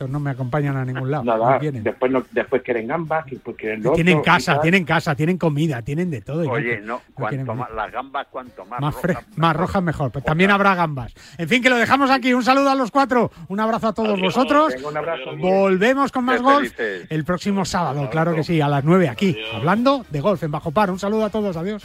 Estos no me acompañan a ningún lado. Nada, no después, no, después quieren gambas, después quieren lo tienen otro, casa, tienen casa, tienen comida, tienen de todo. y Oye, no- cuanto más, las gambas cuanto más, más, rojas, fre- más rojas mejor. Pues también habrá gambas. En fin, que lo dejamos aquí. Un saludo a los cuatro. Un abrazo a todos vosotros. Un abrazo. Volvemos con más golf el próximo sábado, claro que sí, a las 9 aquí, hablando de golf en Bajo Par. Un saludo a todos, adiós.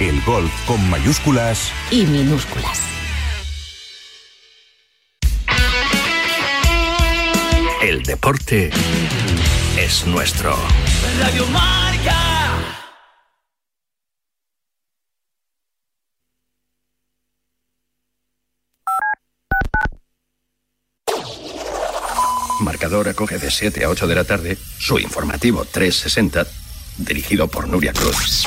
El golf con mayúsculas Y minúsculas. El deporte es nuestro. Radio Marca. Marcador acoge de 7 a 8 de la tarde su informativo 360, dirigido por Nuria Cruz.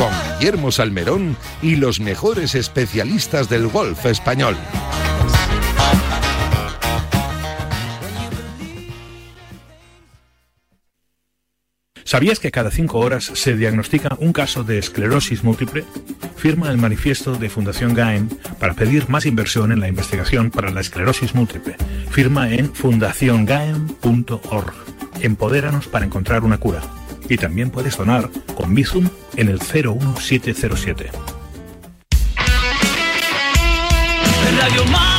Con Guillermo Salmerón y los mejores especialistas del golf español. ¿Sabías que cada cinco horas se diagnostica un caso de esclerosis múltiple? Firma el manifiesto de Fundación GAEM para pedir más inversión en la investigación para la esclerosis múltiple. Firma en fundaciongaem.org. Empodéranos para encontrar una cura. Y también puedes donar con Bizum en el 01707. Radio Marca.